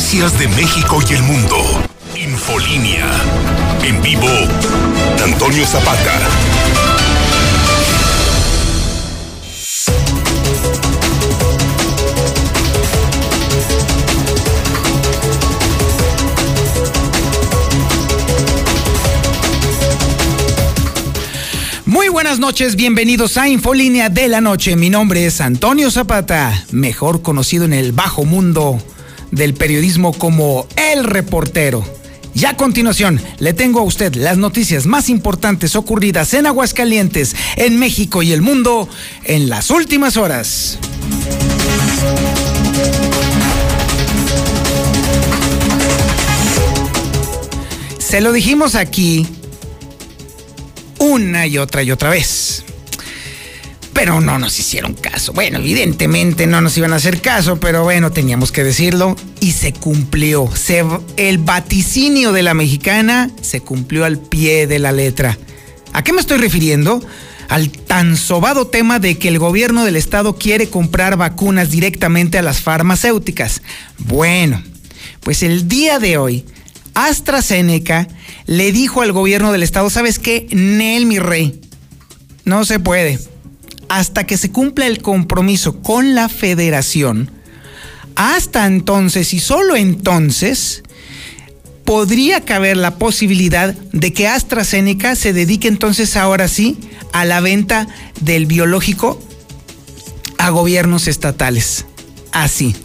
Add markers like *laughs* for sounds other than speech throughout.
Noticias de México y el mundo. Infolínea. En vivo, Antonio Zapata. Muy buenas noches, bienvenidos a Infolínea de la Noche. Mi nombre es Antonio Zapata, mejor conocido en el bajo mundo del periodismo como El Reportero. Y a continuación, le tengo a usted las noticias más importantes ocurridas en Aguascalientes, en México y el mundo en las últimas horas. Se lo dijimos aquí una y otra y otra vez. Pero no nos hicieron caso. Bueno, evidentemente no nos iban a hacer caso, pero bueno, teníamos que decirlo y se cumplió. el vaticinio de la mexicana se cumplió al pie de la letra. ¿A qué me estoy refiriendo? Al tan sobado tema de que el gobierno del estado quiere comprar vacunas directamente a las farmacéuticas. Bueno, pues el día de hoy, AstraZeneca le dijo al gobierno del estado, ¿sabes qué? Nel, mi rey, no se puede hasta que se cumpla el compromiso con la federación, hasta entonces y solo entonces podría caber la posibilidad de que AstraZeneca se dedique entonces ahora sí a la venta del biológico a gobiernos estatales. Así.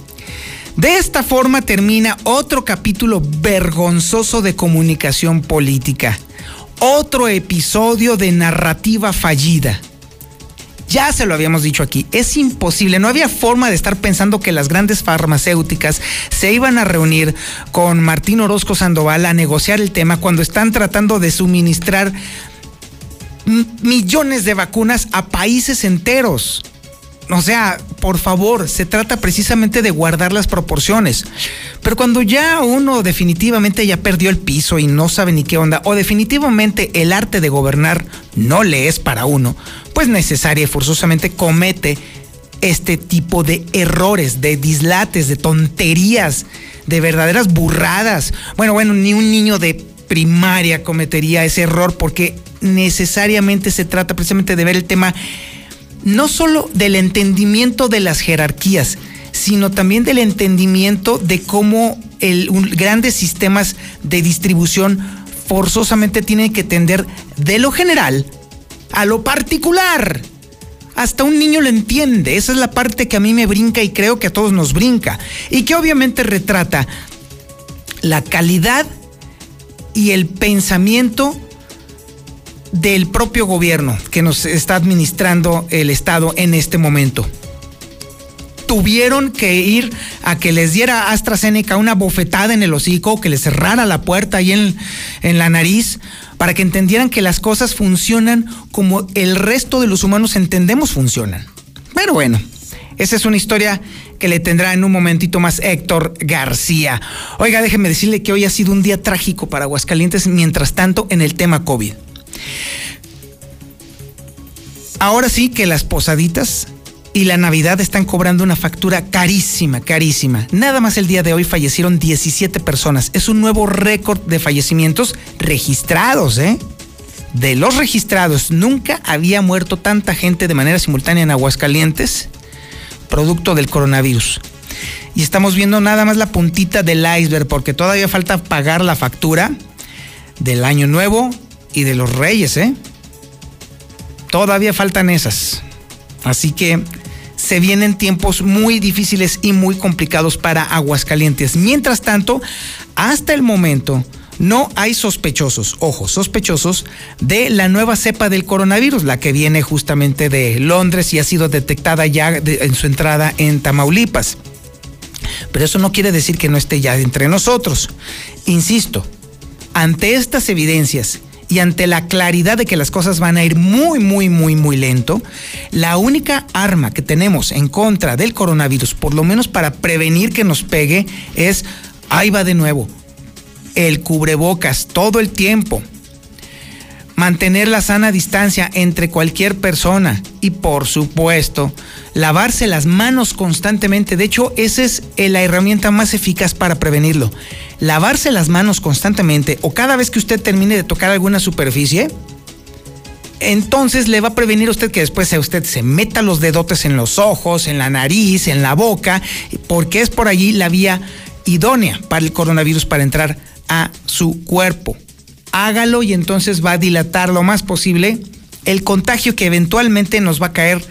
De esta forma termina otro capítulo vergonzoso de comunicación política, otro episodio de narrativa fallida. Ya se lo habíamos dicho aquí, es imposible, no había forma de estar pensando que las grandes farmacéuticas se iban a reunir con Martín Orozco Sandoval a negociar el tema cuando están tratando de suministrar millones de vacunas a países enteros. O sea, por favor, se trata precisamente de guardar las proporciones. Pero cuando ya uno definitivamente ya perdió el piso y no sabe ni qué onda, o definitivamente el arte de gobernar no le es para uno, pues necesaria y forzosamente comete este tipo de errores, de dislates, de tonterías, de verdaderas burradas. Bueno, bueno, ni un niño de primaria cometería ese error porque necesariamente se trata precisamente de ver el tema no solo del entendimiento de las jerarquías, sino también del entendimiento de cómo el, grandes sistemas de distribución forzosamente tienen que tender de lo general a lo particular. Hasta un niño lo entiende. Esa es la parte que a mí me brinca y creo que a todos nos brinca. Y que obviamente retrata la calidad y el pensamiento del propio gobierno que nos está administrando el Estado en este momento. Tuvieron que ir a que les diera AstraZeneca una bofetada en el hocico, que les cerrara la puerta ahí en, en la nariz, para que entendieran que las cosas funcionan como el resto de los humanos entendemos funcionan. Pero bueno, esa es una historia que le tendrá en un momentito más Héctor García. Oiga, déjeme decirle que hoy ha sido un día trágico para Aguascalientes, mientras tanto en el tema COVID. Ahora sí que las posaditas y la Navidad están cobrando una factura carísima, carísima. Nada más el día de hoy fallecieron 17 personas. Es un nuevo récord de fallecimientos registrados, ¿eh? De los registrados, nunca había muerto tanta gente de manera simultánea en Aguascalientes, producto del coronavirus. Y estamos viendo nada más la puntita del iceberg, porque todavía falta pagar la factura del Año Nuevo y de los Reyes, ¿eh? Todavía faltan esas. Así que se vienen tiempos muy difíciles y muy complicados para Aguascalientes. Mientras tanto, hasta el momento no hay sospechosos, ojo, sospechosos de la nueva cepa del coronavirus, la que viene justamente de Londres y ha sido detectada ya en su entrada en Tamaulipas. Pero eso no quiere decir que no esté ya entre nosotros. Insisto, ante estas evidencias y ante la claridad de que las cosas van a ir muy, muy, muy, muy lento, la única arma que tenemos en contra del coronavirus, por lo menos para prevenir que nos pegue, es, ahí va de nuevo, el cubrebocas todo el tiempo. Mantener la sana distancia entre cualquier persona y por supuesto lavarse las manos constantemente. De hecho, esa es la herramienta más eficaz para prevenirlo. Lavarse las manos constantemente o cada vez que usted termine de tocar alguna superficie, entonces le va a prevenir a usted que después usted se meta los dedotes en los ojos, en la nariz, en la boca, porque es por allí la vía idónea para el coronavirus para entrar a su cuerpo. Hágalo y entonces va a dilatar lo más posible el contagio que eventualmente nos va a caer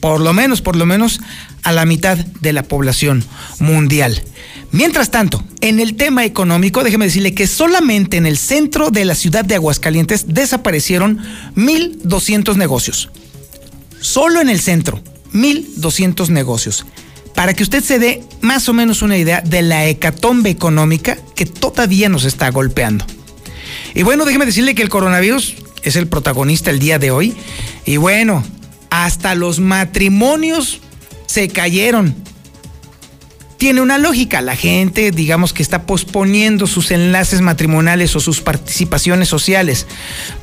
por lo menos, por lo menos a la mitad de la población mundial. Mientras tanto, en el tema económico, déjeme decirle que solamente en el centro de la ciudad de Aguascalientes desaparecieron 1.200 negocios. Solo en el centro, 1.200 negocios. Para que usted se dé más o menos una idea de la hecatombe económica que todavía nos está golpeando. Y bueno, déjeme decirle que el coronavirus es el protagonista el día de hoy. Y bueno, hasta los matrimonios se cayeron tiene una lógica. La gente, digamos que está posponiendo sus enlaces matrimoniales o sus participaciones sociales,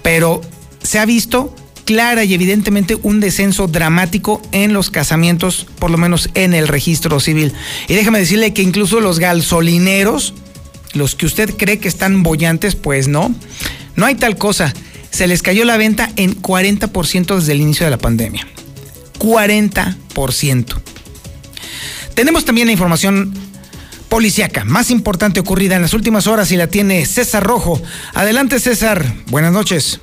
pero se ha visto clara y evidentemente un descenso dramático en los casamientos, por lo menos en el registro civil. Y déjame decirle que incluso los gasolineros, los que usted cree que están bollantes, pues no, no hay tal cosa. Se les cayó la venta en 40% desde el inicio de la pandemia. 40%. Tenemos también la información policiaca más importante ocurrida en las últimas horas y la tiene César Rojo. Adelante César, buenas noches.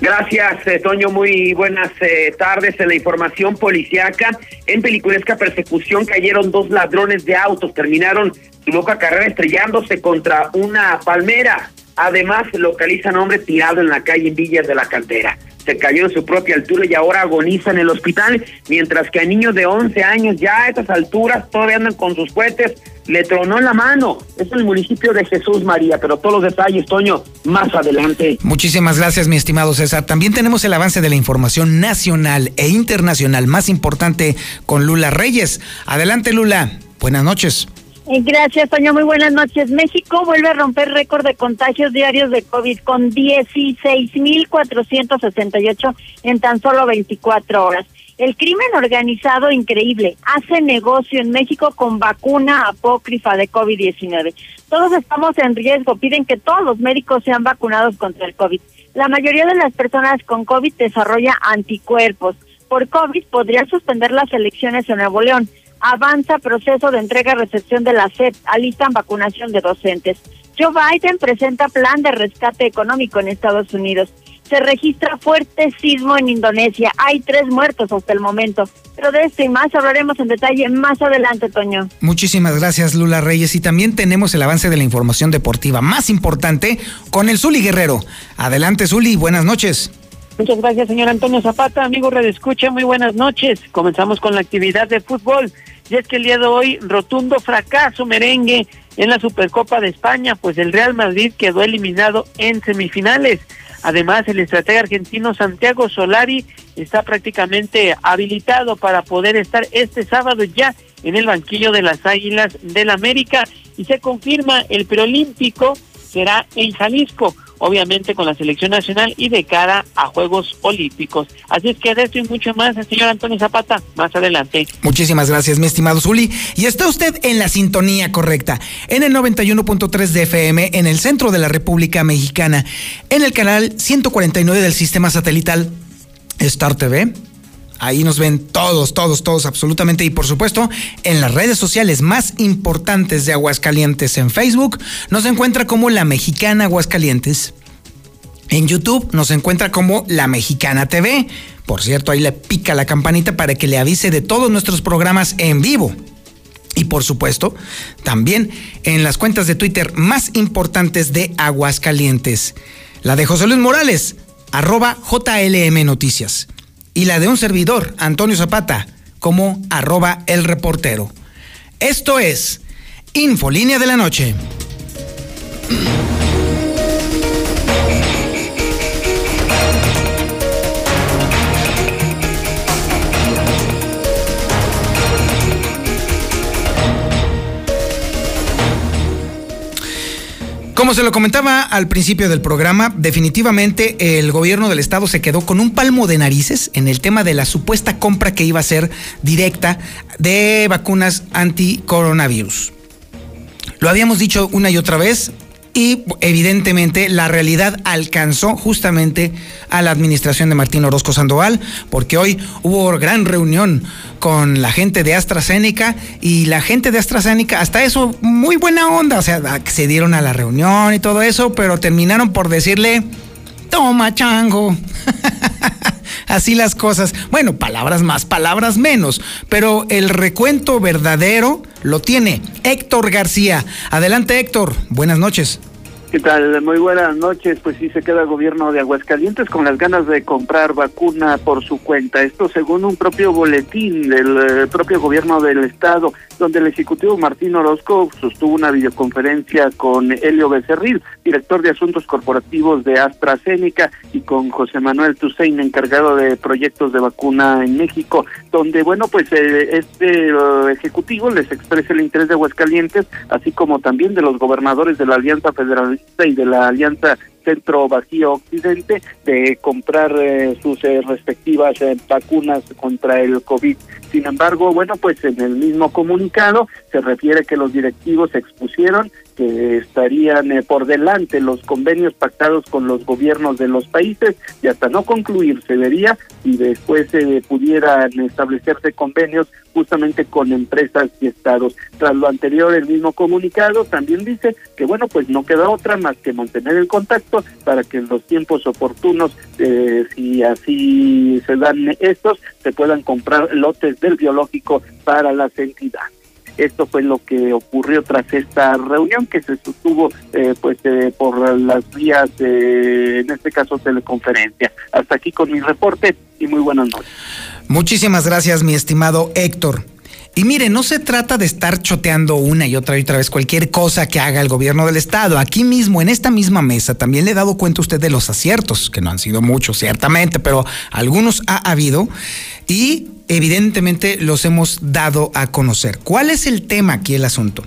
Gracias, eh, Toño. Muy buenas eh, tardes. En la información policiaca, en peliculesca persecución cayeron dos ladrones de autos. Terminaron su loca carrera estrellándose contra una palmera. Además, localizan a hombre tirado en la calle en Villas de la Cantera se cayó en su propia altura y ahora agoniza en el hospital, mientras que a niños de 11 años ya a estas alturas todavía andan con sus cohetes, le tronó en la mano. Es el municipio de Jesús María, pero todos los detalles, Toño, más adelante. Muchísimas gracias, mi estimado César. También tenemos el avance de la información nacional e internacional más importante con Lula Reyes. Adelante, Lula. Buenas noches. Eh, gracias, Toño. Muy buenas noches. México vuelve a romper récord de contagios diarios de COVID con 16.468 en tan solo 24 horas. El crimen organizado increíble hace negocio en México con vacuna apócrifa de COVID-19. Todos estamos en riesgo, piden que todos los médicos sean vacunados contra el COVID. La mayoría de las personas con COVID desarrolla anticuerpos. Por COVID podría suspender las elecciones en Nuevo León avanza proceso de entrega-recepción de la SEP, alistan vacunación de docentes. Joe Biden presenta plan de rescate económico en Estados Unidos. Se registra fuerte sismo en Indonesia. Hay tres muertos hasta el momento. Pero de esto y más hablaremos en detalle más adelante, Toño. Muchísimas gracias, Lula Reyes. Y también tenemos el avance de la información deportiva más importante con el Zuli Guerrero. Adelante, Zuli. Buenas noches. Muchas gracias, señor Antonio Zapata. Amigo Red Escucha, muy buenas noches. Comenzamos con la actividad de fútbol. Y es que el día de hoy, rotundo fracaso merengue en la Supercopa de España, pues el Real Madrid quedó eliminado en semifinales. Además, el estratega argentino Santiago Solari está prácticamente habilitado para poder estar este sábado ya en el banquillo de las Águilas del América y se confirma el preolímpico será en Jalisco obviamente con la selección nacional y de cara a Juegos Olímpicos. Así es que de esto y mucho más, señor Antonio Zapata, más adelante. Muchísimas gracias, mi estimado Zuli. Y está usted en la sintonía correcta, en el 91.3 de FM, en el centro de la República Mexicana, en el canal 149 del sistema satelital Star TV Ahí nos ven todos, todos, todos, absolutamente. Y por supuesto, en las redes sociales más importantes de Aguascalientes en Facebook, nos encuentra como La Mexicana Aguascalientes. En YouTube nos encuentra como La Mexicana TV. Por cierto, ahí le pica la campanita para que le avise de todos nuestros programas en vivo. Y por supuesto, también en las cuentas de Twitter más importantes de Aguascalientes. La de José Luis Morales, arroba JLM Noticias y la de un servidor, Antonio Zapata, como arroba el reportero. Esto es Infolínea de la Noche. Como se lo comentaba al principio del programa, definitivamente el gobierno del estado se quedó con un palmo de narices en el tema de la supuesta compra que iba a ser directa de vacunas anti-coronavirus. Lo habíamos dicho una y otra vez, y evidentemente la realidad alcanzó justamente a la administración de Martín Orozco Sandoval, porque hoy hubo gran reunión con la gente de AstraZeneca y la gente de AstraZeneca, hasta eso, muy buena onda, o sea, accedieron a la reunión y todo eso, pero terminaron por decirle, toma chango. *laughs* Así las cosas. Bueno, palabras más, palabras menos, pero el recuento verdadero lo tiene Héctor García. Adelante Héctor, buenas noches. ¿Qué tal? Muy buenas noches. Pues sí, se queda el gobierno de Aguascalientes con las ganas de comprar vacuna por su cuenta. Esto según un propio boletín del eh, propio gobierno del estado, donde el ejecutivo Martín Orozco sostuvo una videoconferencia con Helio Becerril, director de Asuntos Corporativos de AstraZeneca, y con José Manuel Tusein, encargado de proyectos de vacuna en México, donde, bueno, pues eh, este eh, ejecutivo les expresa el interés de Aguascalientes, así como también de los gobernadores de la Alianza Federal y de la Alianza Centro Vacío Occidente de comprar eh, sus eh, respectivas eh, vacunas contra el COVID. Sin embargo, bueno, pues en el mismo comunicado se refiere que los directivos expusieron que estarían por delante los convenios pactados con los gobiernos de los países y hasta no concluir se vería y después se pudieran establecerse convenios justamente con empresas y estados. Tras lo anterior, el mismo comunicado también dice que, bueno, pues no queda otra más que mantener el contacto para que en los tiempos oportunos, eh, si así se dan estos, se puedan comprar lotes del biológico para las entidades. Esto fue lo que ocurrió tras esta reunión que se sostuvo eh, pues eh, por las vías, de, en este caso teleconferencia. Hasta aquí con mi reporte y muy buenas noches. Muchísimas gracias, mi estimado Héctor. Y mire, no se trata de estar choteando una y otra y otra vez cualquier cosa que haga el gobierno del Estado. Aquí mismo, en esta misma mesa, también le he dado cuenta a usted de los aciertos, que no han sido muchos, ciertamente, pero algunos ha habido y evidentemente los hemos dado a conocer. ¿Cuál es el tema aquí, el asunto?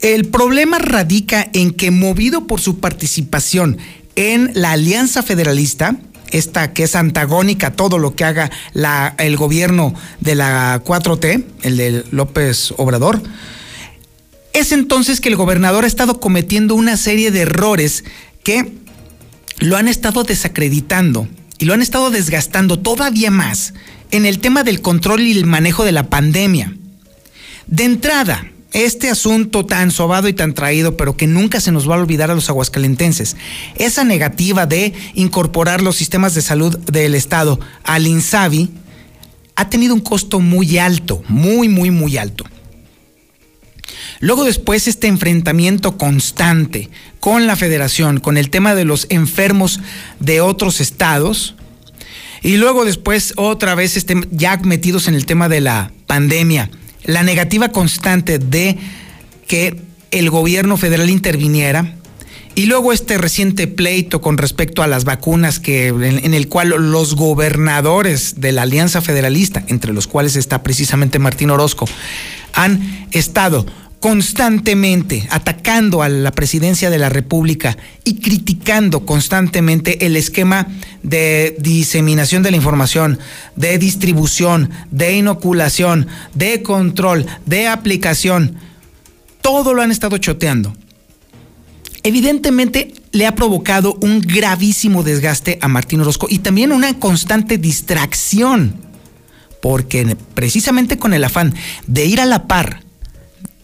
El problema radica en que, movido por su participación en la Alianza Federalista, esta que es antagónica a todo lo que haga el gobierno de la 4T, el de López Obrador, es entonces que el gobernador ha estado cometiendo una serie de errores que lo han estado desacreditando y lo han estado desgastando todavía más en el tema del control y el manejo de la pandemia. De entrada, este asunto tan sobado y tan traído, pero que nunca se nos va a olvidar a los aguascalentenses, esa negativa de incorporar los sistemas de salud del Estado al INSABI, ha tenido un costo muy alto, muy, muy, muy alto. Luego después este enfrentamiento constante con la federación, con el tema de los enfermos de otros estados, y luego después otra vez este, ya metidos en el tema de la pandemia la negativa constante de que el gobierno federal interviniera y luego este reciente pleito con respecto a las vacunas que en, el cual los gobernadores de la Alianza Federalista, entre los cuales está precisamente Martín Orozco, han estado constantemente atacando a la presidencia de la República y criticando constantemente el esquema de diseminación de la información, de distribución, de inoculación, de control, de aplicación. Todo lo han estado choteando. Evidentemente le ha provocado un gravísimo desgaste a Martín Orozco y también una constante distracción, porque precisamente con el afán de ir a la par,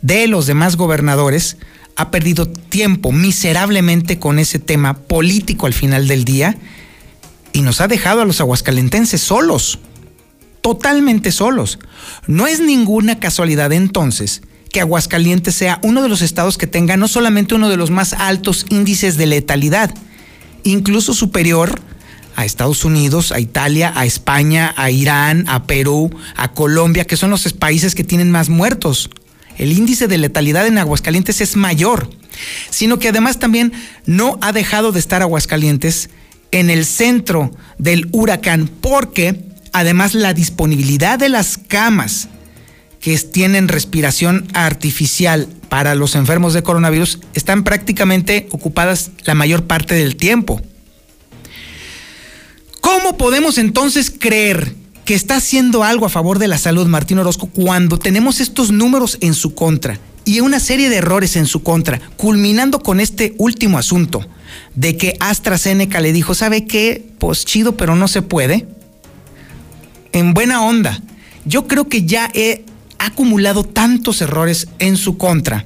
de los demás gobernadores ha perdido tiempo miserablemente con ese tema político al final del día y nos ha dejado a los aguascalentenses solos, totalmente solos. No es ninguna casualidad entonces que Aguascalientes sea uno de los estados que tenga no solamente uno de los más altos índices de letalidad, incluso superior a Estados Unidos, a Italia, a España, a Irán, a Perú, a Colombia, que son los países que tienen más muertos el índice de letalidad en Aguascalientes es mayor, sino que además también no ha dejado de estar Aguascalientes en el centro del huracán, porque además la disponibilidad de las camas que tienen respiración artificial para los enfermos de coronavirus están prácticamente ocupadas la mayor parte del tiempo. ¿Cómo podemos entonces creer que está haciendo algo a favor de la salud Martín Orozco cuando tenemos estos números en su contra y una serie de errores en su contra, culminando con este último asunto de que AstraZeneca le dijo, ¿sabe qué? Pues chido, pero no se puede. En buena onda. Yo creo que ya he acumulado tantos errores en su contra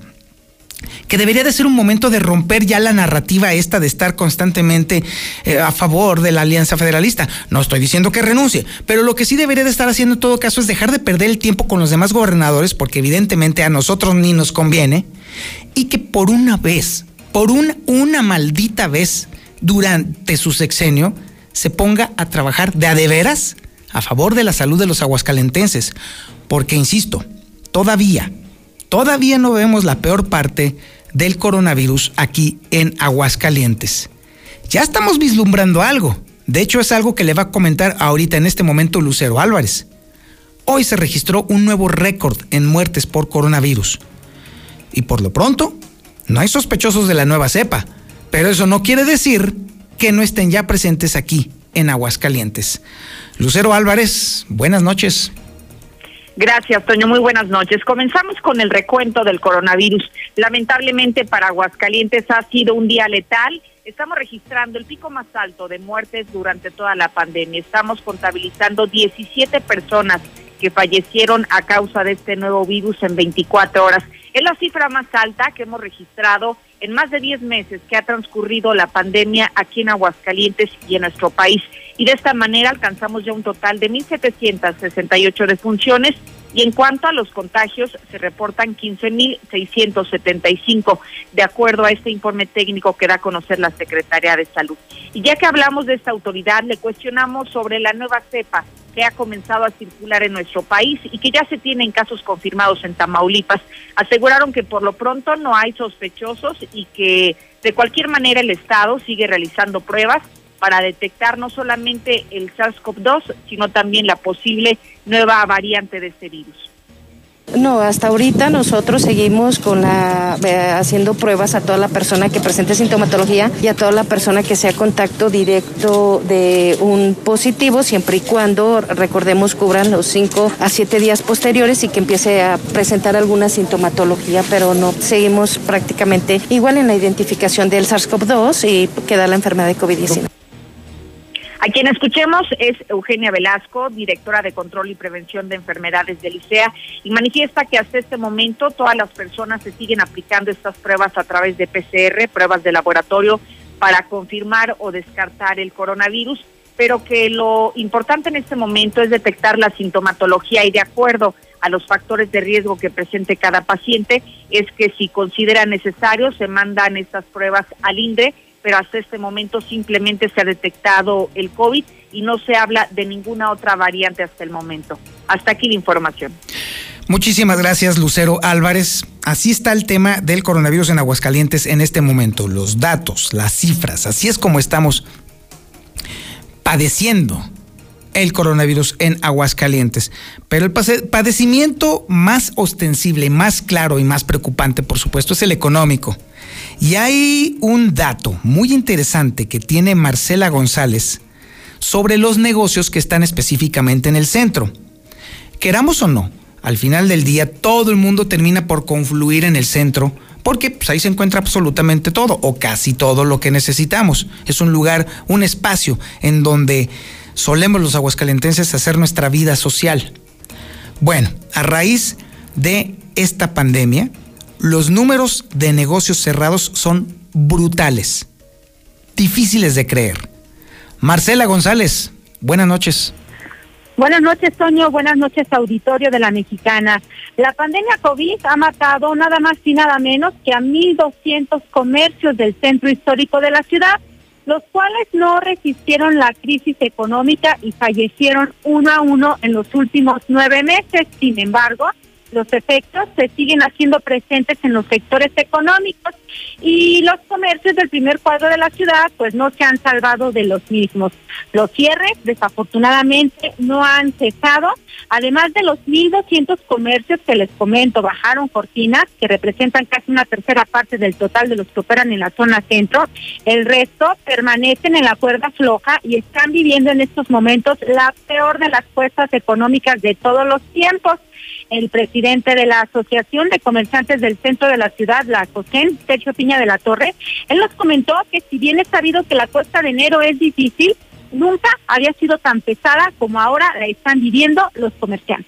que debería de ser un momento de romper ya la narrativa esta de estar constantemente eh, a favor de la Alianza Federalista. No estoy diciendo que renuncie, pero lo que sí debería de estar haciendo en todo caso es dejar de perder el tiempo con los demás gobernadores, porque evidentemente a nosotros ni nos conviene, y que por una vez, por una, una maldita vez durante su sexenio, se ponga a trabajar de a de veras a favor de la salud de los aguascalentenses. Porque, insisto, todavía, todavía no vemos la peor parte del coronavirus aquí en Aguascalientes. Ya estamos vislumbrando algo. De hecho, es algo que le va a comentar ahorita en este momento Lucero Álvarez. Hoy se registró un nuevo récord en muertes por coronavirus. Y por lo pronto, no hay sospechosos de la nueva cepa, pero eso no quiere decir que no estén ya presentes aquí en Aguascalientes. Lucero Álvarez, buenas noches. Gracias, Toño. Muy buenas noches. Comenzamos con el recuento del coronavirus. Lamentablemente para Aguascalientes ha sido un día letal. Estamos registrando el pico más alto de muertes durante toda la pandemia. Estamos contabilizando 17 personas que fallecieron a causa de este nuevo virus en 24 horas. Es la cifra más alta que hemos registrado en más de 10 meses que ha transcurrido la pandemia aquí en Aguascalientes y en nuestro país. Y de esta manera alcanzamos ya un total de 1.768 defunciones y en cuanto a los contagios, se reportan 15.675, de acuerdo a este informe técnico que da a conocer la Secretaría de Salud. Y ya que hablamos de esta autoridad, le cuestionamos sobre la nueva cepa que ha comenzado a circular en nuestro país y que ya se tienen casos confirmados en Tamaulipas. Aseguraron que por lo pronto no hay sospechosos y que de cualquier manera el Estado sigue realizando pruebas para detectar no solamente el SARS-CoV-2, sino también la posible nueva variante de este virus. No, hasta ahorita nosotros seguimos con la eh, haciendo pruebas a toda la persona que presente sintomatología y a toda la persona que sea contacto directo de un positivo, siempre y cuando recordemos cubran los 5 a 7 días posteriores y que empiece a presentar alguna sintomatología, pero no seguimos prácticamente igual en la identificación del SARS-CoV-2 y queda la enfermedad de COVID-19. A quien escuchemos es Eugenia Velasco, directora de Control y Prevención de Enfermedades del ICEA, y manifiesta que hasta este momento todas las personas se siguen aplicando estas pruebas a través de PCR, pruebas de laboratorio, para confirmar o descartar el coronavirus, pero que lo importante en este momento es detectar la sintomatología y de acuerdo a los factores de riesgo que presente cada paciente, es que si considera necesario se mandan estas pruebas al INDRE pero hasta este momento simplemente se ha detectado el COVID y no se habla de ninguna otra variante hasta el momento. Hasta aquí la información. Muchísimas gracias, Lucero Álvarez. Así está el tema del coronavirus en Aguascalientes en este momento. Los datos, las cifras, así es como estamos padeciendo el coronavirus en Aguascalientes. Pero el padecimiento más ostensible, más claro y más preocupante, por supuesto, es el económico. Y hay un dato muy interesante que tiene Marcela González sobre los negocios que están específicamente en el centro. Queramos o no, al final del día todo el mundo termina por confluir en el centro porque pues, ahí se encuentra absolutamente todo o casi todo lo que necesitamos. Es un lugar, un espacio en donde solemos los aguascalentenses hacer nuestra vida social. Bueno, a raíz de esta pandemia, los números de negocios cerrados son brutales, difíciles de creer. Marcela González, buenas noches. Buenas noches, Toño. Buenas noches, auditorio de la Mexicana. La pandemia COVID ha matado nada más y nada menos que a 1.200 comercios del centro histórico de la ciudad, los cuales no resistieron la crisis económica y fallecieron uno a uno en los últimos nueve meses. Sin embargo, los efectos se siguen haciendo presentes en los sectores económicos y los comercios del primer cuadro de la ciudad pues no se han salvado de los mismos. Los cierres desafortunadamente no han cesado, además de los 1.200 comercios que les comento bajaron cortinas que representan casi una tercera parte del total de los que operan en la zona centro, el resto permanecen en la cuerda floja y están viviendo en estos momentos la peor de las cuestas económicas de todos los tiempos el presidente de la Asociación de Comerciantes del Centro de la Ciudad, la COSEN, Sergio Piña de la Torre, él nos comentó que si bien es sabido que la cuesta de enero es difícil, nunca había sido tan pesada como ahora la están viviendo los comerciantes.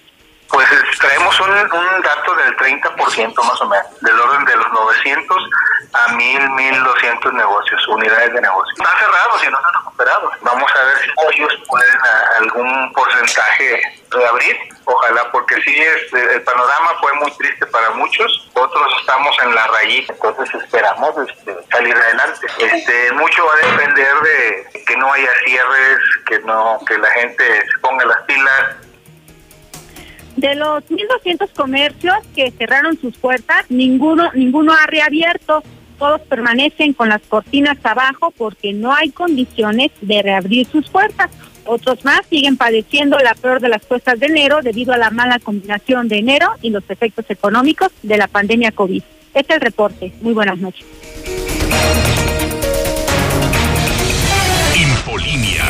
Pues traemos un, un dato del 30% más o menos, del orden de los 900 a 1000, 1200 negocios, unidades de negocio. Están cerrados y no están recuperados. Vamos a ver si ellos pueden algún porcentaje reabrir. Ojalá, porque sí, este, el panorama fue muy triste para muchos. Otros estamos en la rayita, entonces esperamos este, salir adelante. Este, mucho va a depender de que no haya cierres, que no, que la gente se ponga las pilas de los 1.200 comercios que cerraron sus puertas, ninguno, ninguno ha reabierto. Todos permanecen con las cortinas abajo porque no hay condiciones de reabrir sus puertas. Otros más siguen padeciendo la peor de las cuestas de enero debido a la mala combinación de enero y los efectos económicos de la pandemia COVID. Este es el reporte. Muy buenas noches. Infolinia.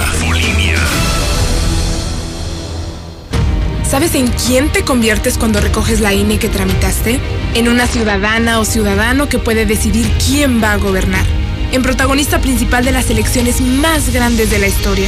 ¿Sabes en quién te conviertes cuando recoges la INE que tramitaste? En una ciudadana o ciudadano que puede decidir quién va a gobernar. En protagonista principal de las elecciones más grandes de la historia.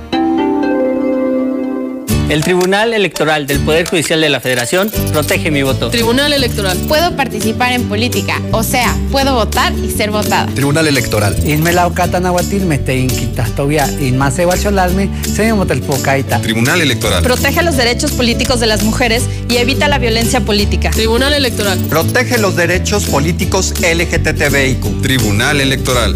El Tribunal Electoral del Poder Judicial de la Federación protege mi voto. Tribunal Electoral. Puedo participar en política, o sea, puedo votar y ser votada. Tribunal Electoral. Inmelao catanahuatil te inquitastovia inmase guacholalme se pocaita. Tribunal Electoral. Protege los derechos políticos de las mujeres y evita la violencia política. Tribunal Electoral. Protege los derechos políticos LGTBIQ. Tribunal Electoral.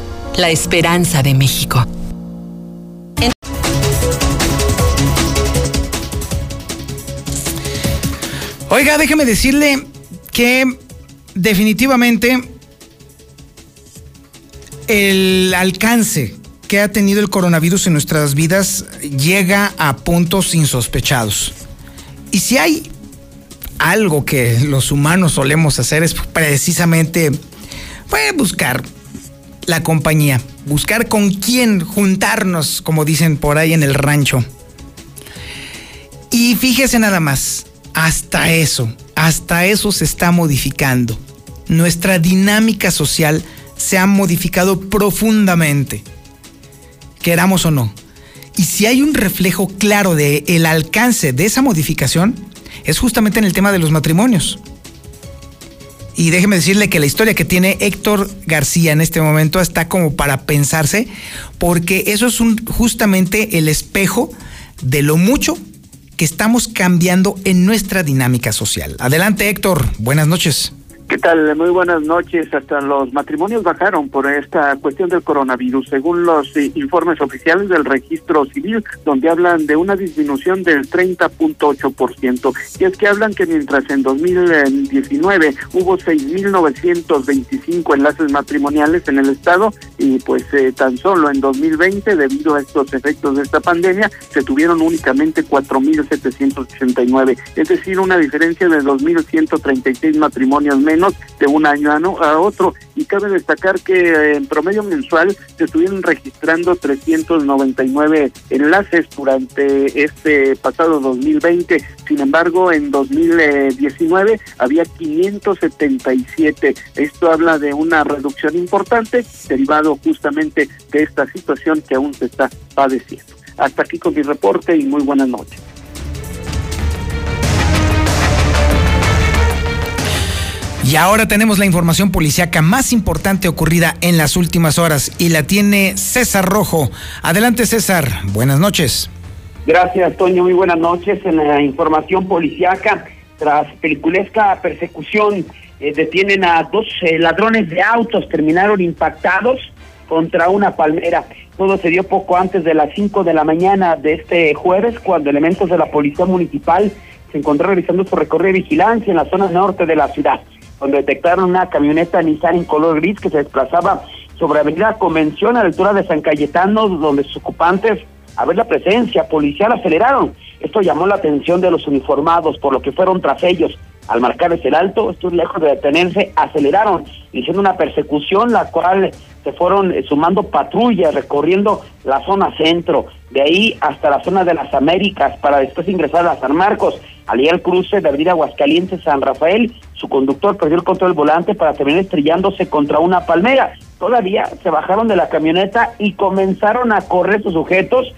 la esperanza de México. Oiga, déjeme decirle que definitivamente el alcance que ha tenido el coronavirus en nuestras vidas llega a puntos insospechados. Y si hay algo que los humanos solemos hacer es precisamente pues, buscar la compañía, buscar con quién juntarnos, como dicen por ahí en el rancho. Y fíjese nada más, hasta eso, hasta eso se está modificando. Nuestra dinámica social se ha modificado profundamente, queramos o no. Y si hay un reflejo claro de el alcance de esa modificación, es justamente en el tema de los matrimonios. Y déjeme decirle que la historia que tiene Héctor García en este momento está como para pensarse, porque eso es justamente el espejo de lo mucho que estamos cambiando en nuestra dinámica social. Adelante Héctor, buenas noches. ¿Qué tal? Muy buenas noches. Hasta los matrimonios bajaron por esta cuestión del coronavirus, según los eh, informes oficiales del registro civil, donde hablan de una disminución del 30.8%. Y es que hablan que mientras en 2019 hubo 6.925 enlaces matrimoniales en el Estado, y pues eh, tan solo en 2020, debido a estos efectos de esta pandemia, se tuvieron únicamente 4.789. Es decir, una diferencia de 2.136 matrimonios menos de un año a, otro. Y cabe destacar que eh, en promedio mensual se estuvieron registrando 399 enlaces durante este pasado 2020. Sin embargo, en 2019 había 577. Esto habla de una reducción importante derivado justamente de esta situación que aún se está padeciendo. Hasta aquí con mi reporte y muy buenas noches. Y ahora tenemos la información policiaca más importante ocurrida en las últimas horas y la tiene César Rojo. Adelante César, buenas noches. Gracias Toño, muy buenas noches. En la información policiaca, tras peliculesca persecución, eh, detienen a dos eh, ladrones de autos, terminaron impactados contra una palmera. Todo se dio poco antes de las 5 de la mañana de este jueves, cuando elementos de la Policía Municipal se encontraron realizando su recorrido de vigilancia en la zona norte de la ciudad donde detectaron una camioneta Nissan en color gris que se desplazaba sobre Avenida Convención a la altura de San Cayetano, donde sus ocupantes, a ver la presencia policial, aceleraron. Esto llamó la atención de los uniformados, por lo que fueron tras ellos. Al marcar ese alto, estos lejos de detenerse, aceleraron, iniciando una persecución, la cual se fueron eh, sumando patrullas recorriendo la zona centro, de ahí hasta la zona de las Américas, para después ingresar a San Marcos, al ir al cruce de Avenida Aguascalientes San Rafael, su conductor perdió el control del volante para terminar estrellándose contra una palmera. Todavía se bajaron de la camioneta y comenzaron a correr sus sujetos,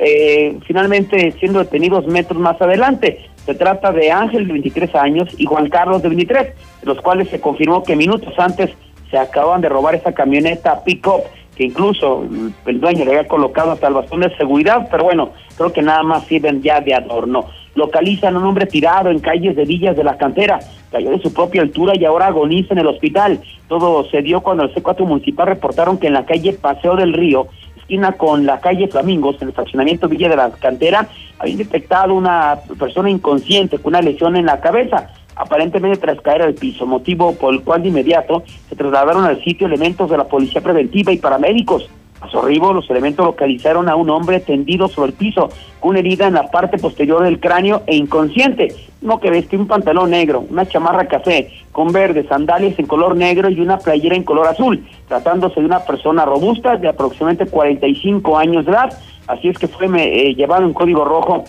eh, finalmente siendo detenidos metros más adelante. Se trata de Ángel de 23 años y Juan Carlos de 23, los cuales se confirmó que minutos antes se acaban de robar esa camioneta pick-up que incluso el dueño le había colocado hasta el bastón de seguridad, pero bueno, creo que nada más sirven ya de adorno. Localizan a un hombre tirado en calles de Villas de la Cantera, cayó de su propia altura y ahora agoniza en el hospital. Todo se dio cuando el C4 municipal reportaron que en la calle Paseo del Río, esquina con la calle Flamingos, en el fraccionamiento Villa de la Cantera, habían detectado una persona inconsciente con una lesión en la cabeza aparentemente tras caer al piso, motivo por el cual de inmediato se trasladaron al sitio elementos de la policía preventiva y paramédicos. A su arribo, los elementos localizaron a un hombre tendido sobre el piso, con una herida en la parte posterior del cráneo e inconsciente, no que vestía un pantalón negro, una chamarra café, con verde, sandalias en color negro y una playera en color azul, tratándose de una persona robusta de aproximadamente 45 años de edad. Así es que fue eh, llevado en código rojo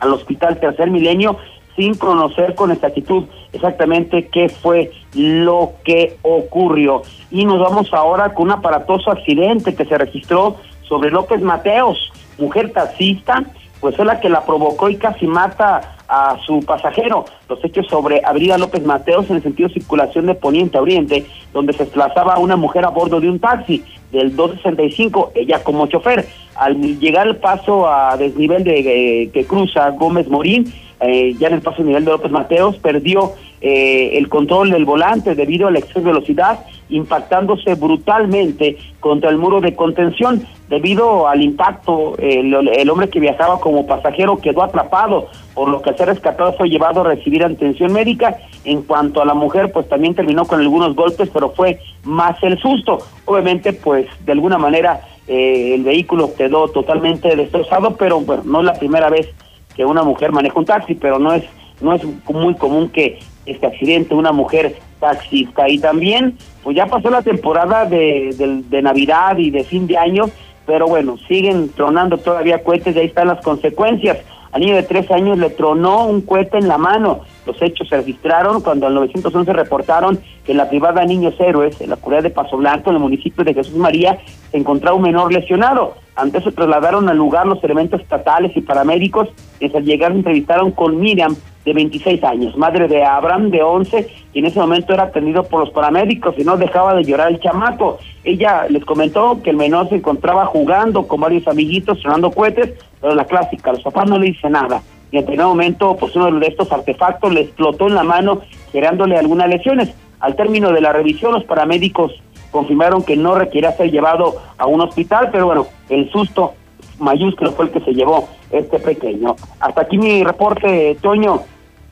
al hospital Tercer Milenio sin conocer con exactitud exactamente qué fue lo que ocurrió. Y nos vamos ahora con un aparatoso accidente que se registró sobre López Mateos, mujer taxista, pues fue la que la provocó y casi mata a su pasajero. Los hechos sobre Avenida López Mateos en el sentido de circulación de Poniente a Oriente, donde se desplazaba una mujer a bordo de un taxi del 265, ella como chofer. Al llegar al paso a desnivel de eh, que cruza Gómez Morín, eh, ya en el paso nivel de López Mateos, perdió eh, el control del volante debido a la exceso de velocidad, impactándose brutalmente contra el muro de contención. Debido al impacto, el, hombre que viajaba como pasajero quedó atrapado, por lo que al ser rescatado fue llevado a recibir atención médica. En cuanto a la mujer, pues también terminó con algunos golpes, pero fue más el susto. Obviamente, pues de alguna manera eh, el vehículo quedó totalmente destrozado, pero bueno, no es la primera vez que una mujer maneja un taxi, pero no es no es muy común que este accidente una mujer taxista y también pues ya pasó la temporada de, de, Navidad y de fin de año, pero bueno, siguen tronando todavía cohetes y ahí están las consecuencias. Al niño de tres años le tronó un cohete en la mano. Los hechos se registraron cuando al 911 reportaron que en la privada Niños Héroes, en la curia de Paso Blanco, en el municipio de Jesús María, se encontraba un menor lesionado. Antes se trasladaron al lugar los elementos estatales y paramédicos, y al llegar se entrevistaron con Miriam, de 26 años, madre de Abraham de 11, y en ese momento era atendido por los paramédicos y no dejaba de llorar el chamaco. Ella les comentó que el menor se encontraba jugando con varios amiguitos, sonando cohetes, pero la clásica, los papás no le dicen nada. Y en primer momento, pues uno de estos artefactos le explotó en la mano, generándole algunas lesiones. Al término de la revisión, los paramédicos confirmaron que no requería ser llevado a un hospital, pero bueno, el susto mayúsculo fue el que se llevó este pequeño. Hasta aquí mi reporte, Toño.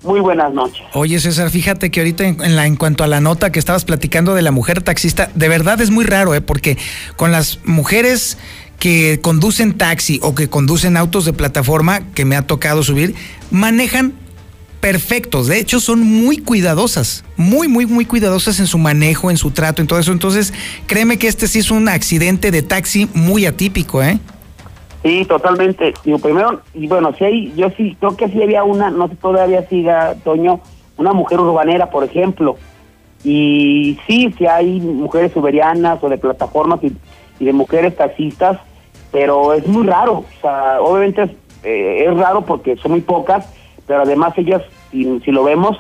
Muy buenas noches. Oye, César, fíjate que ahorita en, la, en cuanto a la nota que estabas platicando de la mujer taxista, de verdad es muy raro, ¿eh? porque con las mujeres que conducen taxi o que conducen autos de plataforma que me ha tocado subir, manejan perfectos. De hecho, son muy cuidadosas. Muy, muy, muy cuidadosas en su manejo, en su trato, en todo eso. Entonces, créeme que este sí es un accidente de taxi muy atípico, ¿eh? Sí, totalmente. Digo, primero, y bueno, sí hay, yo sí, creo que sí había una, no sé todavía siga, Toño, una mujer urbanera, por ejemplo. Y sí, sí hay mujeres uberianas o de plataformas y, de mujeres taxistas, pero es muy raro. O sea, obviamente es, eh, es raro porque son muy pocas, pero además ellas, si, si lo vemos,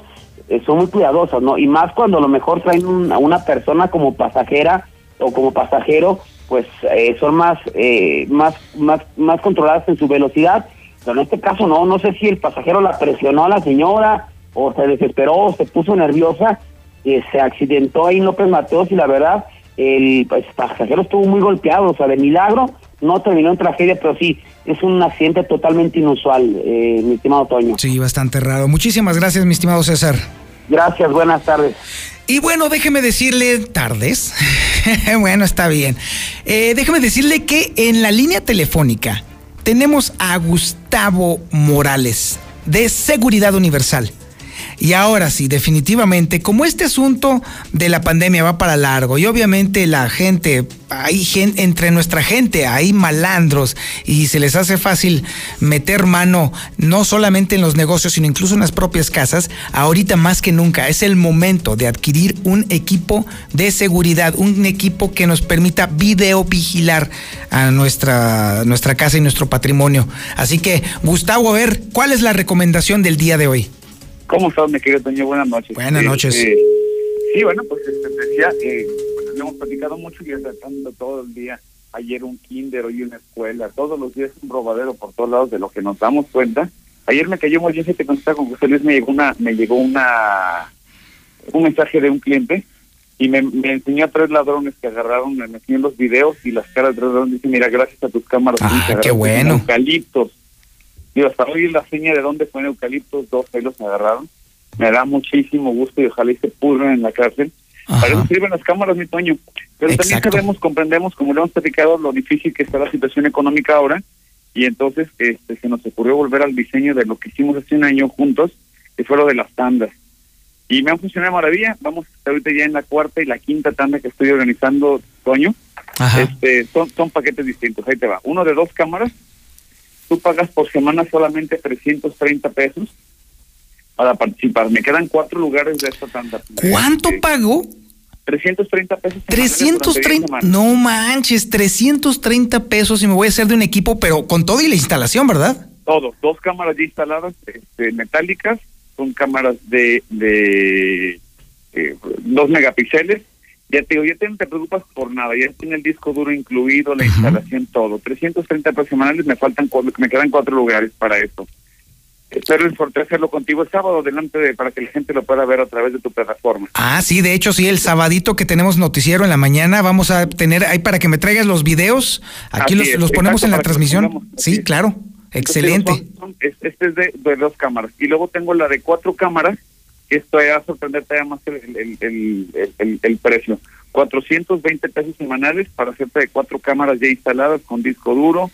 eh, son muy cuidadosas, ¿no? Y más cuando a lo mejor traen a una persona como pasajera o como pasajero, pues eh, son más, eh, más, más, más controladas en su velocidad. Pero en este caso no, no sé si el pasajero la presionó a la señora o se desesperó o se puso nerviosa, eh, se accidentó ahí en López Mateos y la verdad el pues, pasajero estuvo muy golpeado, o sea, de milagro no terminó en tragedia, pero sí, es un accidente totalmente inusual, mi estimado Toño. Sí, bastante raro. Muchísimas gracias, mi estimado César. Gracias, buenas tardes. Y bueno, déjeme decirle, tardes. *laughs* bueno, está bien. Eh, déjeme decirle que en la línea telefónica tenemos a Gustavo Morales de Seguridad Universal. Y ahora sí, definitivamente, como este asunto de la pandemia va para largo y obviamente la gente, hay gente, entre nuestra gente hay malandros y se les hace fácil meter mano no solamente en los negocios, sino incluso en las propias casas, ahorita más que nunca es el momento de adquirir un equipo de seguridad, un equipo que nos permita video vigilar a nuestra, nuestra casa y nuestro patrimonio. Así que, Gustavo, a ver, ¿cuál es la recomendación del día de hoy? ¿Cómo estás, mi querido Toño? Buenas noches. Buenas noches. Eh, sí, bueno, pues este, decía, eh, pues, hemos platicado mucho y tratando todo el día. Ayer un kinder, hoy una escuela, todos los días un robadero por todos lados de lo que nos damos cuenta. Ayer me cayó muy bien, si te contestaba con José Luis, me llegó una, me llegó una, un mensaje de un cliente y me, enseñó a tres ladrones que agarraron, me enseñó los videos y las caras de tres ladrones. Dice, mira, gracias a tus cámaras. Ah, qué bueno. Eucaliptos hasta hoy la seña de dónde fue en Eucaliptos, dos ahí los agarraron. Me da muchísimo gusto y ojalá y se pudren en la cárcel. Para eso sirven las cámaras, mi Toño. Pero también sabemos, comprendemos, como le hemos platicado, lo difícil que está la situación económica ahora. Y entonces este, se nos ocurrió volver al diseño de lo que hicimos hace un año juntos, que fue lo de las tandas. Y me han funcionado maravilla. Vamos ahorita ya en la cuarta y la quinta tanda que estoy organizando, Toño. Este, son, son paquetes distintos. Ahí te va. Uno de dos cámaras tú pagas por semana solamente 330 pesos para participar. Me quedan cuatro lugares de esta tanda. ¿Cuánto pago? 330 pesos. 330, no manches, 330 pesos y me voy a hacer de un equipo, pero con todo y la instalación, ¿verdad? Todo, dos cámaras ya instaladas, este, metálicas, son cámaras de, de eh, dos megapíxeles, ya te digo, ya te, no te preocupas por nada, ya tiene el disco duro incluido, la instalación, todo. 330 pesos semanales, me faltan, me quedan cuatro lugares para eso. Espero hacerlo contigo el sábado delante de, para que la gente lo pueda ver a través de tu plataforma. Ah, sí, de hecho sí, el sabadito que tenemos noticiero en la mañana vamos a tener ahí para que me traigas los videos. Aquí los, ponemos en la transmisión. Sí, claro. Excelente. este es de, de, dos cámaras. Y luego tengo la de cuatro cámaras esto va a sorprenderte además el, el, el, el, precio. 420 pesos semanales para hacerte de cuatro cámaras ya instaladas con disco duro,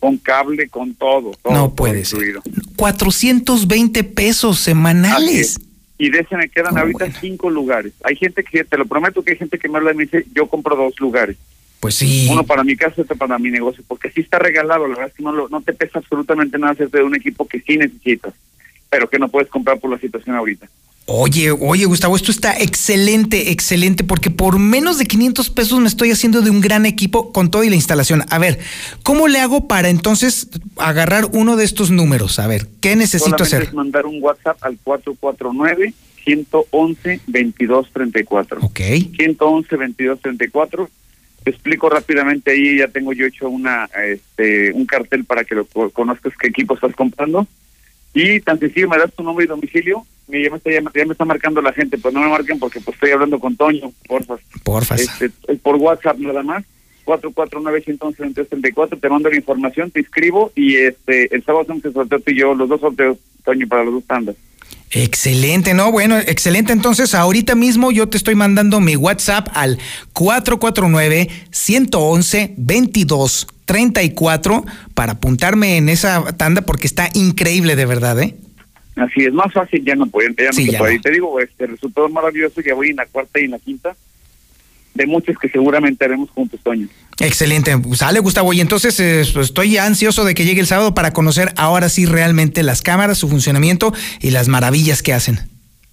con cable, con todo. no puede ser. 420 pesos semanales. Y de ese me quedan ahorita cinco lugares. Hay gente que, te lo prometo que hay gente que me habla y me dice, yo compro dos lugares. Pues sí. Uno para mi casa, otro para mi negocio, porque sí está regalado, la verdad es que no, no te pesa absolutamente nada hacerte de un equipo que sí necesitas, pero que no puedes comprar por la situación ahorita. Oye, oye, Gustavo, esto está excelente, excelente, porque por menos de 500 pesos me estoy haciendo de un gran equipo con todo y la instalación. A ver, ¿cómo le hago para entonces agarrar uno de estos números? A ver, ¿qué necesito hacer? Es mandar un WhatsApp al 449 111 2234. Ok. 111 2234. Te explico rápidamente ahí, ya tengo yo hecho una este un cartel para que lo conozcas qué equipo estás comprando. Y tan sencillo, me das tu nombre y domicilio ya me, está, ya, me está marcando la gente, pues no me marquen porque pues estoy hablando con Toño, porfa. Porfa. Este, por WhatsApp nada más, 449-111-3334, te mando la información, te inscribo y este el sábado hacemos el sorteo y yo, los dos sorteos, Toño, para los dos tandas. Excelente, no, bueno, excelente. Entonces, ahorita mismo yo te estoy mandando mi WhatsApp al 449-111-2234 para apuntarme en esa tanda porque está increíble de verdad, ¿eh? Así es, más fácil ya no puede, ya no Sí, se ya puede. no. Y te digo, este resultado maravilloso, ya voy en la cuarta y en la quinta, de muchos que seguramente haremos juntos, Toño. Excelente, sale Gustavo. Y entonces eh, pues, estoy ansioso de que llegue el sábado para conocer ahora sí realmente las cámaras, su funcionamiento y las maravillas que hacen.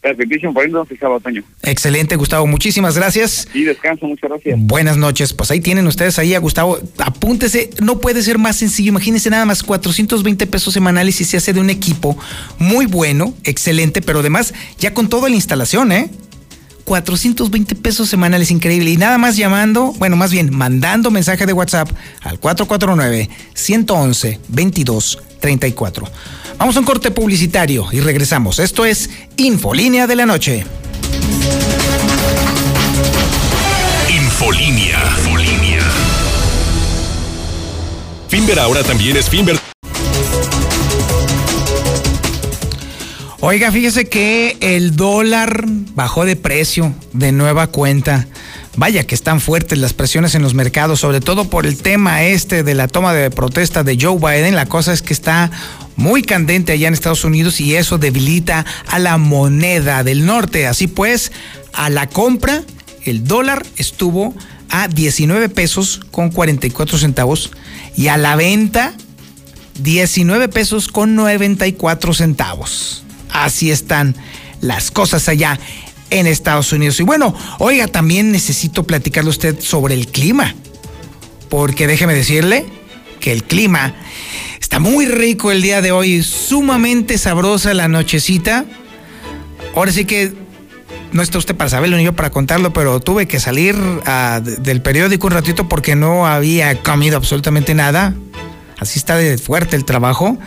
Perfectísimo, poniéndonos el sábado, Toño. Excelente, Gustavo. Muchísimas gracias. Y descanso, muchas gracias. Buenas noches. Pues ahí tienen ustedes ahí a Gustavo. Apúntese, no puede ser más sencillo. Imagínense nada más 420 pesos semanales y se hace de un equipo muy bueno, excelente, pero además ya con toda la instalación, ¿eh? 420 pesos semanales, increíble. Y nada más llamando, bueno, más bien mandando mensaje de WhatsApp al 449-111-2234. Vamos a un corte publicitario y regresamos. Esto es Infolínea de la Noche. Infolínea. Infolínea. Finver ahora también es Finver. Oiga, fíjese que el dólar bajó de precio de nueva cuenta. Vaya que están fuertes las presiones en los mercados, sobre todo por el tema este de la toma de protesta de Joe Biden. La cosa es que está muy candente allá en Estados Unidos y eso debilita a la moneda del norte. Así pues, a la compra, el dólar estuvo a 19 pesos con 44 centavos y a la venta 19 pesos con 94 centavos. Así están las cosas allá en Estados Unidos. Y bueno, oiga, también necesito platicarle a usted sobre el clima. Porque déjeme decirle que el clima está muy rico el día de hoy, sumamente sabrosa la nochecita. Ahora sí que no está usted para saberlo ni yo para contarlo, pero tuve que salir ah, de- del periódico un ratito porque no había comido absolutamente nada. Así está de fuerte el trabajo.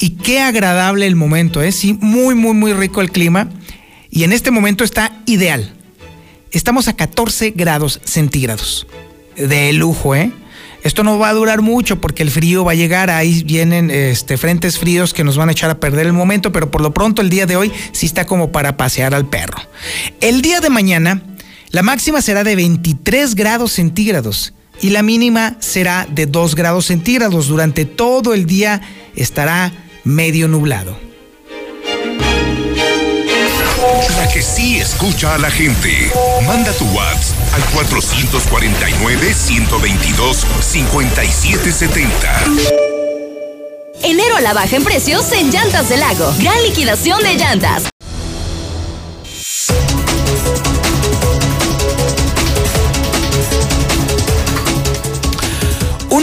Y qué agradable el momento, ¿eh? Sí, muy, muy, muy rico el clima. Y en este momento está ideal. Estamos a 14 grados centígrados. De lujo, ¿eh? Esto no va a durar mucho porque el frío va a llegar, ahí vienen este, frentes fríos que nos van a echar a perder el momento, pero por lo pronto el día de hoy sí está como para pasear al perro. El día de mañana, la máxima será de 23 grados centígrados y la mínima será de 2 grados centígrados. Durante todo el día estará medio nublado. La que sí escucha a la gente. Manda tu WhatsApp al 449-122-5770. Enero a la baja en precios en Llantas del Lago. Gran liquidación de llantas.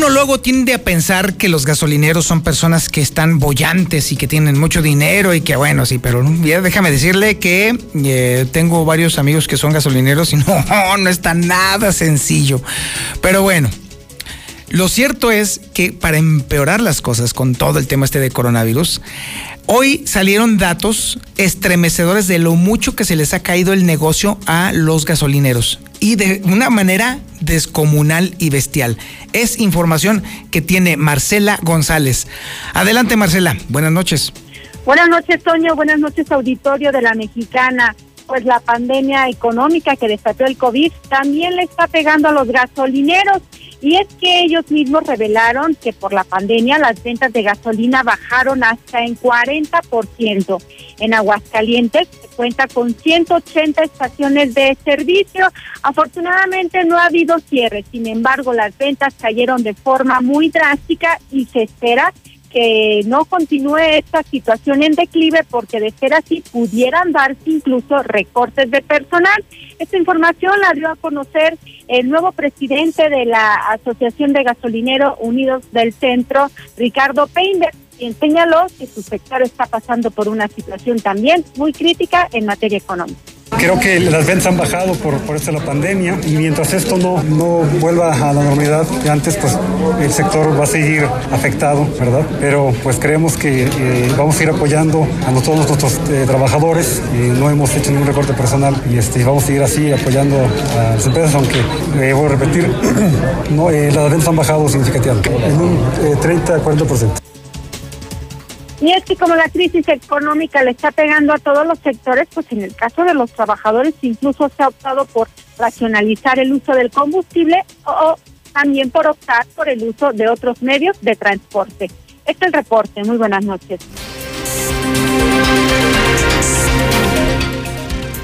Luego tiende a pensar que los gasolineros son personas que están bollantes y que tienen mucho dinero y que bueno, sí, pero déjame decirle que eh, tengo varios amigos que son gasolineros y *laughs* no, no está nada sencillo. Pero bueno, lo cierto es que para empeorar las cosas con todo el tema este de coronavirus, hoy salieron datos estremecedores de lo mucho que se les ha caído el negocio a los gasolineros y de una manera descomunal y bestial. Es información que tiene Marcela González. Adelante Marcela, buenas noches. Buenas noches, Toño. Buenas noches, auditorio de la Mexicana. Pues la pandemia económica que desató el COVID también le está pegando a los gasolineros. Y es que ellos mismos revelaron que por la pandemia las ventas de gasolina bajaron hasta en 40%. En Aguascalientes se cuenta con 180 estaciones de servicio. Afortunadamente no ha habido cierre. Sin embargo, las ventas cayeron de forma muy drástica y se espera que no continúe esta situación en declive porque de ser así pudieran darse incluso recortes de personal. Esta información la dio a conocer el nuevo presidente de la Asociación de Gasolineros Unidos del Centro, Ricardo Peinberg, quien señaló que su sector está pasando por una situación también muy crítica en materia económica. Creo que las ventas han bajado por, por esta la pandemia y mientras esto no, no vuelva a la normalidad de antes, pues el sector va a seguir afectado, ¿verdad? Pero pues creemos que eh, vamos a ir apoyando a todos nuestros eh, trabajadores. y no hemos hecho ningún recorte personal y este, vamos a seguir así apoyando a las empresas, aunque, eh, voy a repetir, *clears throat* no, eh, las ventas han bajado significativamente, en un eh, 30-40%. Y es que como la crisis económica le está pegando a todos los sectores, pues en el caso de los trabajadores incluso se ha optado por racionalizar el uso del combustible o, también por optar por el uso de otros medios de transporte. Este es el reporte. Muy buenas noches.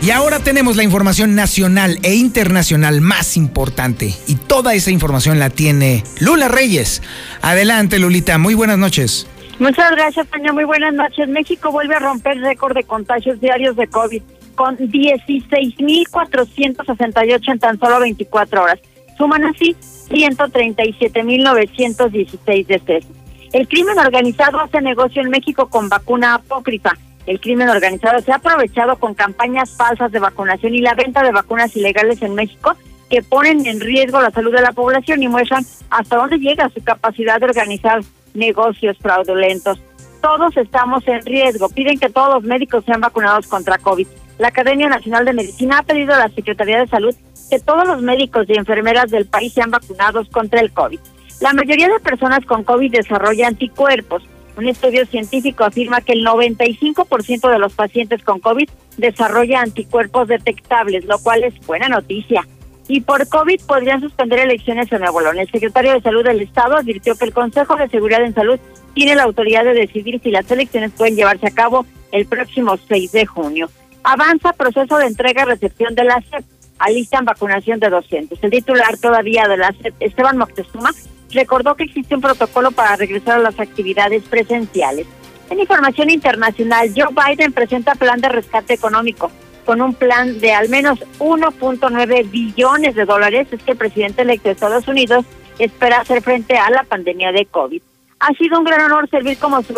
Y ahora tenemos la información nacional e internacional más importante. Y toda esa información la tiene Lula Reyes. Adelante, Lulita. Muy buenas noches. Muchas gracias, Tania. Muy buenas noches. México vuelve a romper récord de contagios diarios de COVID con 16.468 en tan solo 24 horas. Suman así 137.916 decesos. El crimen organizado hace negocio en México con vacuna apócrifa. El crimen organizado se ha aprovechado con campañas falsas de vacunación y la venta de vacunas ilegales en México que ponen en riesgo la salud de la población y muestran hasta dónde llega su capacidad de organizar negocios fraudulentos. Todos estamos en riesgo. Piden que todos los médicos sean vacunados contra COVID. La Academia Nacional de Medicina ha pedido a la Secretaría de Salud que todos los médicos y enfermeras del país sean vacunados contra el COVID. La mayoría de personas con COVID desarrolla anticuerpos. Un estudio científico afirma que el 95% de los pacientes con COVID desarrolla anticuerpos detectables, lo cual es buena noticia. Y por COVID podrían suspender elecciones en Nuevo León. El secretario de Salud del Estado advirtió que el Consejo de Seguridad en Salud tiene la autoridad de decidir si las elecciones pueden llevarse a cabo el próximo 6 de junio. Avanza proceso de entrega y recepción de la SEP. Alistan vacunación de docentes. El titular todavía de la SEP, Esteban Moctezuma, recordó que existe un protocolo para regresar a las actividades presenciales. En información internacional, Joe Biden presenta plan de rescate económico con un plan de al menos 1.9 billones de dólares. Es que el presidente electo de Estados Unidos espera hacer frente a la pandemia de COVID. Ha sido un gran honor servir como su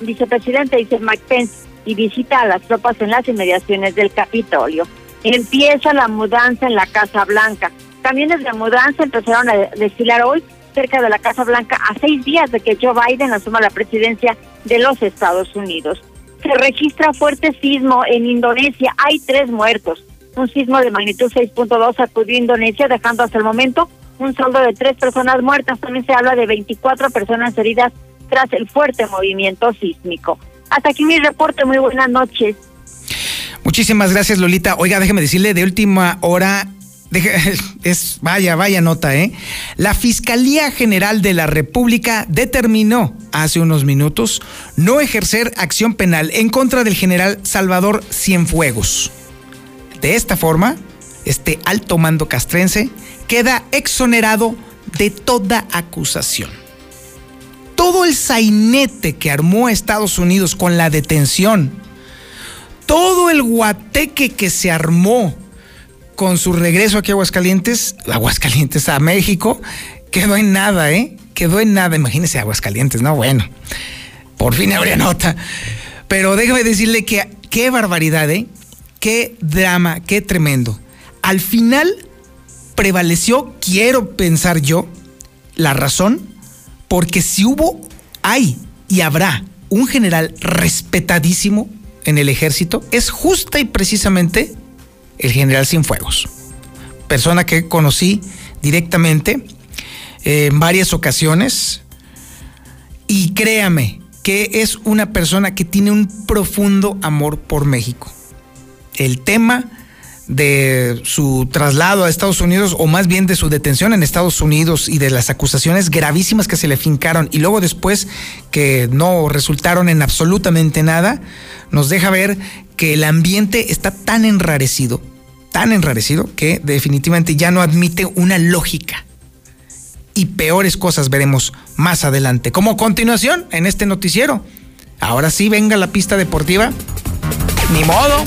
vicepresidente, dice Mike Pence, y visita a las tropas en las inmediaciones del Capitolio. Empieza la mudanza en la Casa Blanca. Camiones de mudanza empezaron a desfilar hoy cerca de la Casa Blanca a seis días de que Joe Biden asuma la presidencia de los Estados Unidos. Se registra fuerte sismo en Indonesia. Hay tres muertos. Un sismo de magnitud 6.2 sacudió Indonesia, dejando hasta el momento un saldo de tres personas muertas. También se habla de 24 personas heridas tras el fuerte movimiento sísmico. Hasta aquí mi reporte. Muy buenas noches. Muchísimas gracias, Lolita. Oiga, déjeme decirle de última hora *laughs* es vaya, vaya nota, ¿eh? La Fiscalía General de la República determinó hace unos minutos no ejercer acción penal en contra del general Salvador Cienfuegos. De esta forma, este alto mando castrense queda exonerado de toda acusación. Todo el sainete que armó Estados Unidos con la detención, todo el guateque que se armó con su regreso aquí a Aguascalientes, Aguascalientes a México, quedó en nada, ¿eh? Quedó en nada. Imagínese Aguascalientes, ¿no? Bueno, por fin habría nota. Pero déjame decirle que qué barbaridad, ¿eh? Qué drama, qué tremendo. Al final prevaleció, quiero pensar yo, la razón, porque si hubo, hay y habrá un general respetadísimo en el ejército, es justa y precisamente el general Cienfuegos, persona que conocí directamente eh, en varias ocasiones y créame que es una persona que tiene un profundo amor por México. El tema de su traslado a Estados Unidos, o más bien de su detención en Estados Unidos y de las acusaciones gravísimas que se le fincaron y luego después que no resultaron en absolutamente nada, nos deja ver que el ambiente está tan enrarecido, tan enrarecido, que definitivamente ya no admite una lógica. Y peores cosas veremos más adelante. Como continuación en este noticiero. Ahora sí, venga la pista deportiva. Ni modo,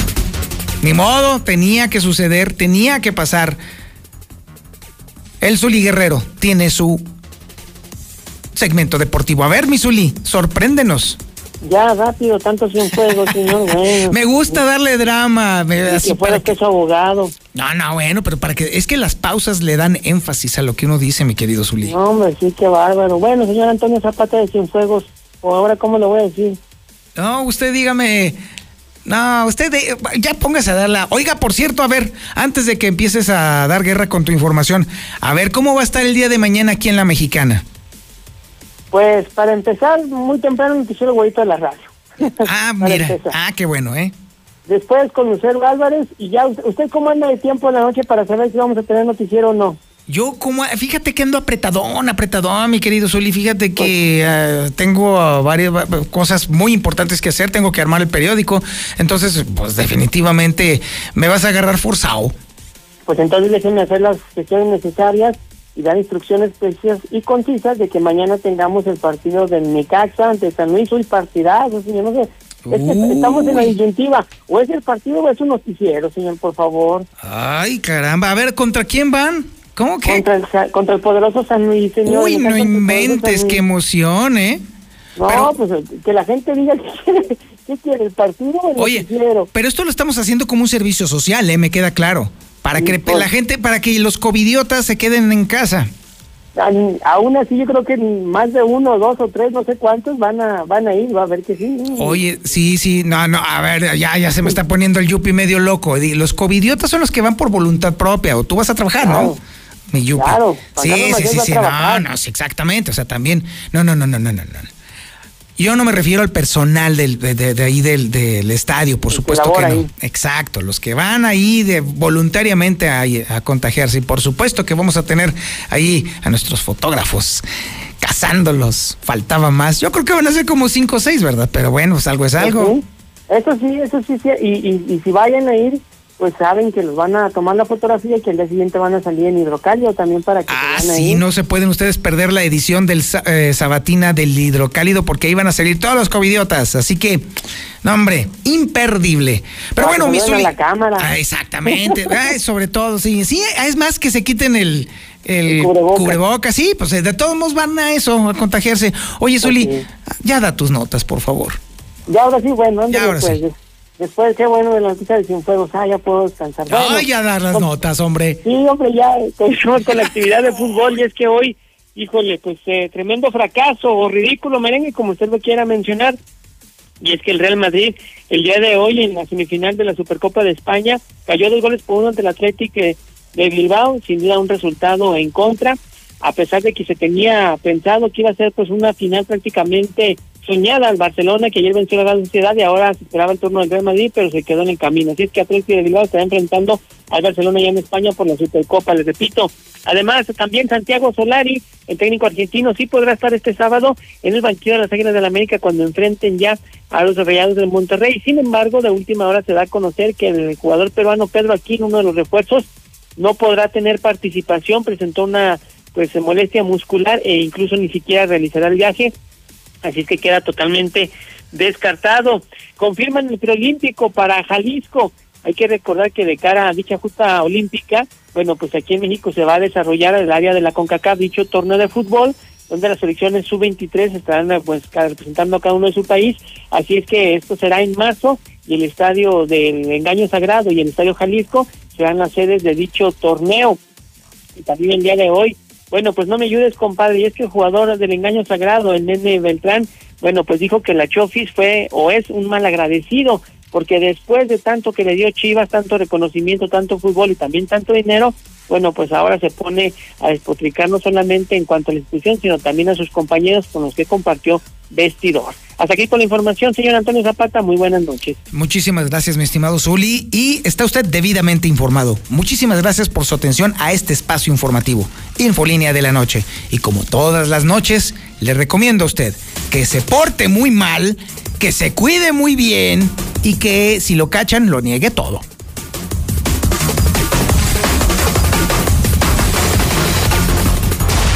ni modo, tenía que suceder, tenía que pasar. El Zuli Guerrero tiene su segmento deportivo. A ver, mi Zuli, sorpréndenos. Ya, rápido, tanto fuego, *laughs* señor. me gusta darle drama. Me, así que que es abogado. No, no, bueno, pero para que. Es que las pausas le dan énfasis a lo que uno dice, mi querido Zuli. No, hombre, sí, qué bárbaro. Bueno, señor Antonio Zapata de Cienfuegos, o ahora, ¿cómo le voy a decir? No, usted dígame. No, usted ya póngase a darla. Oiga, por cierto, a ver, antes de que empieces a dar guerra con tu información, a ver, ¿cómo va a estar el día de mañana aquí en la Mexicana? Pues para empezar, muy temprano noticiero Guayito de la radio. *laughs* Ah, mira. Ah, qué bueno, ¿eh? Después con Lucero Álvarez y ya, ¿usted cómo anda de tiempo en la noche para saber si vamos a tener noticiero o no? Yo como, fíjate que ando apretadón, apretadón, mi querido Zuli, fíjate que uh, tengo uh, varias cosas muy importantes que hacer, tengo que armar el periódico, entonces pues definitivamente me vas a agarrar forzado. Pues entonces déjenme hacer las gestiones necesarias y dar instrucciones precisas y concisas de que mañana tengamos el partido del Necaxa ante San Luis, y partidazo, señor, no sé, es que estamos en la disyuntiva. O es el partido o es un noticiero, señor, por favor. Ay, caramba. A ver, ¿contra quién van? ¿Cómo que? Contra el, contra el poderoso San Luis, señor. Uy, no inventes, qué emoción, ¿eh? No, pues que la gente diga *laughs* que quiere, qué quiere el partido o el Oye, noticiero. pero esto lo estamos haciendo como un servicio social, ¿eh? Me queda claro. Para que pues. la gente, para que los covidiotas se queden en casa. Aún así, yo creo que más de uno, dos o tres, no sé cuántos van a van a ir, va a ver que sí. Oye, sí, sí, no, no, a ver, ya, ya se me está poniendo el yupi medio loco. Los covidiotas son los que van por voluntad propia, o tú vas a trabajar, ¿no? Mi yupi. Claro, sí, sí, sí, sí, no, no, sí, exactamente, o sea, también, no, no, no, no, no, no, no. Yo no me refiero al personal del, de, de, ahí del, del, estadio, por supuesto que no. Ahí. Exacto, los que van ahí de, voluntariamente a, a, contagiarse. Y por supuesto que vamos a tener ahí a nuestros fotógrafos cazándolos. Faltaba más. Yo creo que van a ser como cinco o seis, ¿verdad? Pero bueno, pues algo es algo. Eso sí, eso sí, sí. Y, y, y si vayan a ir, pues saben que los van a tomar la fotografía y que al día siguiente van a salir en hidrocálido también para que ah, sí, no se pueden ustedes perder la edición del eh, Sabatina del hidrocálido porque ahí van a salir todos los covidiotas, así que no hombre, imperdible. Pero bueno, mi Zuli, la cámara. Ah, exactamente, *laughs* Ay, sobre todo, sí, sí, es más que se quiten el el, sí, pues de todos modos van a eso, a contagiarse. Oye, Zuli, okay. ya da tus notas, por favor. Ya ahora sí, bueno, ya ahora pues, sí. Después, qué bueno de la noticia de Cienfuegos. Ah, ya puedo descansar. Ay, bueno, ya dar las notas, hombre. Sí, hombre, ya con, con la actividad de fútbol. Y es que hoy, híjole, pues eh, tremendo fracaso o ridículo merengue, como usted lo quiera mencionar. Y es que el Real Madrid, el día de hoy, en la semifinal de la Supercopa de España, cayó dos goles por uno ante el Atlético de Bilbao. Sin duda, un resultado en contra. A pesar de que se tenía pensado que iba a ser pues una final prácticamente soñada al Barcelona, que ayer venció la Real Sociedad y ahora se esperaba el turno del Real Madrid, pero se quedó en el camino. Así es que Atlético de Bilbao estará enfrentando al Barcelona ya en España por la Supercopa, les repito. Además, también Santiago Solari, el técnico argentino, sí podrá estar este sábado en el banquillo de las Águilas del la América cuando enfrenten ya a los Rayados del Monterrey. Sin embargo, de última hora se da a conocer que el jugador peruano Pedro Aquino, uno de los refuerzos, no podrá tener participación, presentó una pues molestia muscular e incluso ni siquiera realizará el viaje así que queda totalmente descartado. Confirman el preolímpico para Jalisco. Hay que recordar que de cara a dicha justa olímpica, bueno, pues aquí en México se va a desarrollar el área de la CONCACAF dicho torneo de fútbol, donde las selecciones sub-23 estarán pues representando a cada uno de su país. Así es que esto será en marzo y el estadio del Engaño Sagrado y el estadio Jalisco serán las sedes de dicho torneo. Y también el día de hoy bueno, pues no me ayudes, compadre. Y es que el jugador del engaño sagrado, el nene Beltrán, bueno, pues dijo que la Chofis fue o es un mal agradecido, porque después de tanto que le dio Chivas, tanto reconocimiento, tanto fútbol y también tanto dinero, bueno, pues ahora se pone a despotricar no solamente en cuanto a la institución, sino también a sus compañeros con los que compartió vestidor. Hasta aquí con la información, señor Antonio Zapata. Muy buenas noches. Muchísimas gracias, mi estimado Zuli. Y está usted debidamente informado. Muchísimas gracias por su atención a este espacio informativo, Infolínea de la Noche. Y como todas las noches, le recomiendo a usted que se porte muy mal, que se cuide muy bien y que si lo cachan, lo niegue todo.